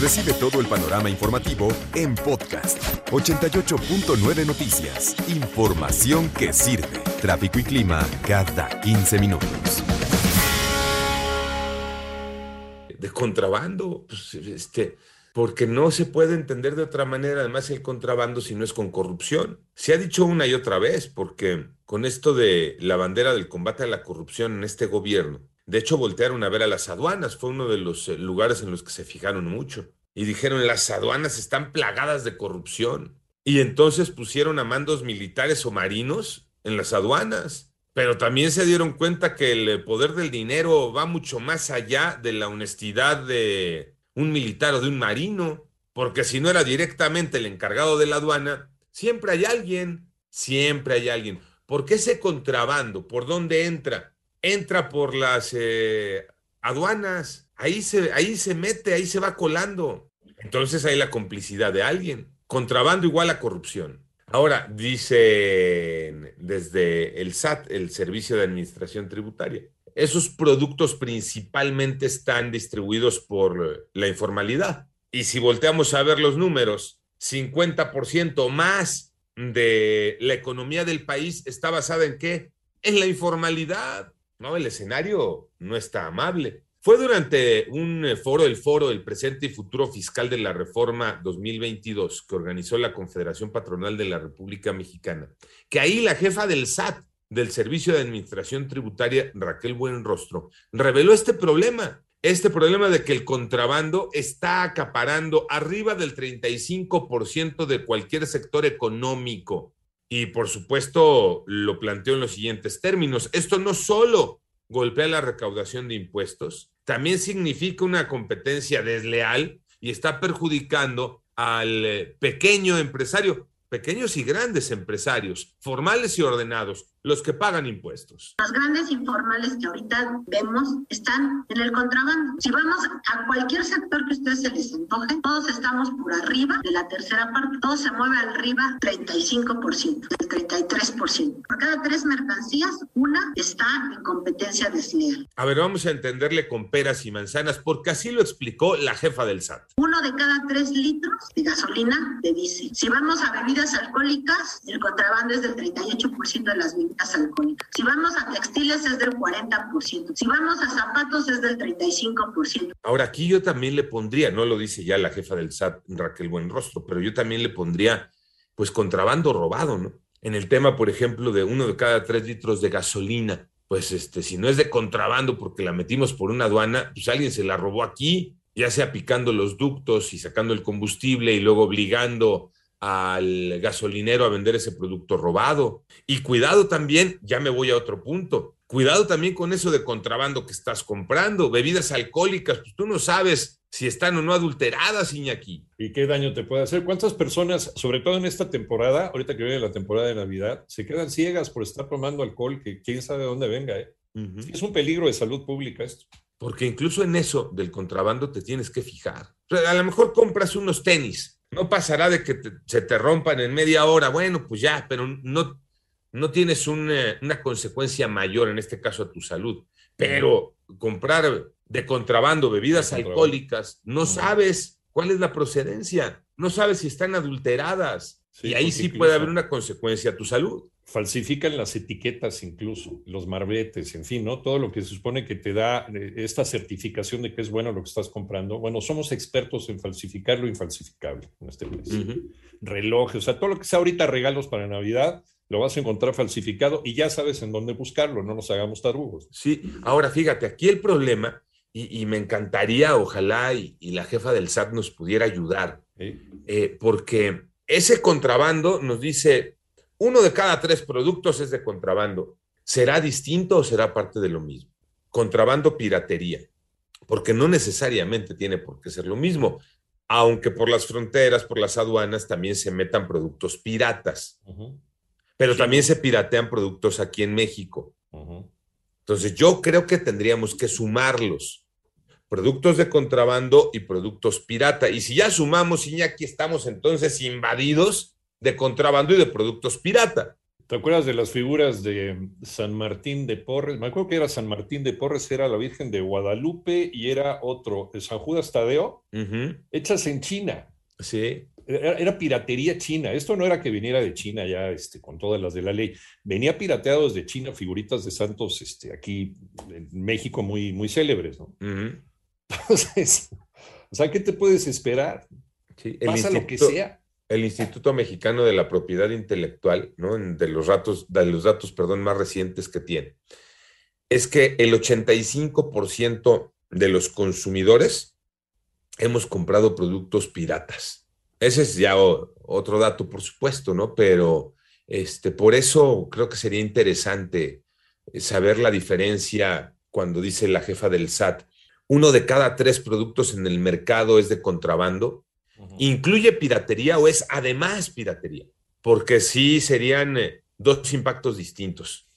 Recibe todo el panorama informativo en podcast 88.9 Noticias. Información que sirve. Tráfico y clima cada 15 minutos. De contrabando, pues, este, porque no se puede entender de otra manera, además, el contrabando si no es con corrupción. Se ha dicho una y otra vez, porque con esto de la bandera del combate a la corrupción en este gobierno, de hecho, voltearon a ver a las aduanas, fue uno de los eh, lugares en los que se fijaron mucho. Y dijeron, las aduanas están plagadas de corrupción. Y entonces pusieron a mandos militares o marinos en las aduanas. Pero también se dieron cuenta que el poder del dinero va mucho más allá de la honestidad de un militar o de un marino, porque si no era directamente el encargado de la aduana, siempre hay alguien, siempre hay alguien. ¿Por qué ese contrabando? ¿Por dónde entra? Entra por las eh, aduanas, ahí se, ahí se mete, ahí se va colando. Entonces hay la complicidad de alguien. Contrabando igual a corrupción. Ahora, dicen desde el SAT, el Servicio de Administración Tributaria, esos productos principalmente están distribuidos por la informalidad. Y si volteamos a ver los números, 50% más de la economía del país está basada en qué? En la informalidad. No, el escenario no está amable. Fue durante un eh, foro, el foro del presente y futuro fiscal de la reforma 2022 que organizó la Confederación Patronal de la República Mexicana, que ahí la jefa del SAT, del Servicio de Administración Tributaria, Raquel Buenrostro, reveló este problema, este problema de que el contrabando está acaparando arriba del 35% de cualquier sector económico y por supuesto lo planteó en los siguientes términos. Esto no solo golpea la recaudación de impuestos, también significa una competencia desleal y está perjudicando al eh, pequeño empresario pequeños y grandes empresarios, formales y ordenados, los que pagan impuestos. Los grandes informales que ahorita vemos están en el contrabando. Si vamos a cualquier sector que ustedes se les antoje, todos estamos por arriba de la tercera parte. Todo se mueve arriba 35%, el 33%. Por cada tres mercancías, una está en competencia desleal. A ver, vamos a entenderle con peras y manzanas, porque así lo explicó la jefa del SAT. Uno de cada tres litros de gasolina de diésel. Si vamos a bebidas alcohólicas, el contrabando es del 38% de las Si vamos a textiles es del 40%. Si vamos a zapatos es del 35%. Ahora aquí yo también le pondría, no lo dice ya la jefa del SAT, Raquel Buenrostro, pero yo también le pondría pues contrabando robado, ¿no? En el tema, por ejemplo, de uno de cada tres litros de gasolina, pues este, si no es de contrabando porque la metimos por una aduana, pues alguien se la robó aquí, ya sea picando los ductos y sacando el combustible y luego obligando al gasolinero a vender ese producto robado. Y cuidado también, ya me voy a otro punto, cuidado también con eso de contrabando que estás comprando, bebidas alcohólicas, pues tú no sabes si están o no adulteradas, Iñaki. ¿Y qué daño te puede hacer? ¿Cuántas personas, sobre todo en esta temporada, ahorita que viene la temporada de Navidad, se quedan ciegas por estar tomando alcohol que quién sabe de dónde venga? Eh? Es un peligro de salud pública esto. Porque incluso en eso del contrabando te tienes que fijar. A lo mejor compras unos tenis no pasará de que se te rompan en media hora, bueno, pues ya, pero no, no tienes una, una consecuencia mayor, en este caso a tu salud. Pero comprar de contrabando bebidas alcohólicas, no sabes cuál es la procedencia, no sabes si están adulteradas. y ahí sí puede haber una consecuencia a tu salud falsifican las etiquetas incluso, los marbetes, en fin, ¿no? Todo lo que se supone que te da eh, esta certificación de que es bueno lo que estás comprando. Bueno, somos expertos en falsificar lo infalsificable en este país. Relojes, o sea, todo lo que sea ahorita regalos para Navidad, lo vas a encontrar falsificado y ya sabes en dónde buscarlo, no nos hagamos tarugos. Sí, ahora fíjate, aquí el problema, y, me encantaría, ojalá, y, la jefa del SAT nos pudiera ayudar, eh, porque ese contrabando nos dice, uno de cada tres productos es de contrabando. ¿Será distinto o será parte de lo mismo? Contrabando piratería, porque no necesariamente tiene por qué ser lo mismo, aunque por las fronteras, por las aduanas también se metan productos piratas, pero también se piratean productos aquí en México. Entonces yo creo que tendríamos que sumarlos, productos de contrabando y productos pirata. Y si ya sumamos, y ya aquí estamos entonces invadidos de contrabando y de productos pirata. ¿Te acuerdas de las figuras de San Martín de Porres? Me acuerdo que era San Martín de Porres, era la Virgen de Guadalupe y era otro, San Judas Tadeo, hechas en China. Sí. Era, piratería china. Esto no era que viniera de China ya este, con todas las de la ley. Venía pirateado desde China, figuritas de santos este, aquí en México muy, muy célebres. ¿no? Entonces, o sea, ¿qué te puedes esperar? Pasa lo que sea. El Instituto Mexicano de la Propiedad Intelectual, ¿no? de, los datos, de los datos perdón, más recientes que tiene, es que el 85% de los consumidores hemos comprado productos piratas. Ese es ya otro dato, por supuesto, ¿no? Pero este, por eso creo que sería interesante eh, saber la diferencia cuando dice la jefa del SAT, uno de cada tres productos en el mercado es de contrabando, incluye piratería o es además piratería, porque sí serían eh, dos impactos distintos.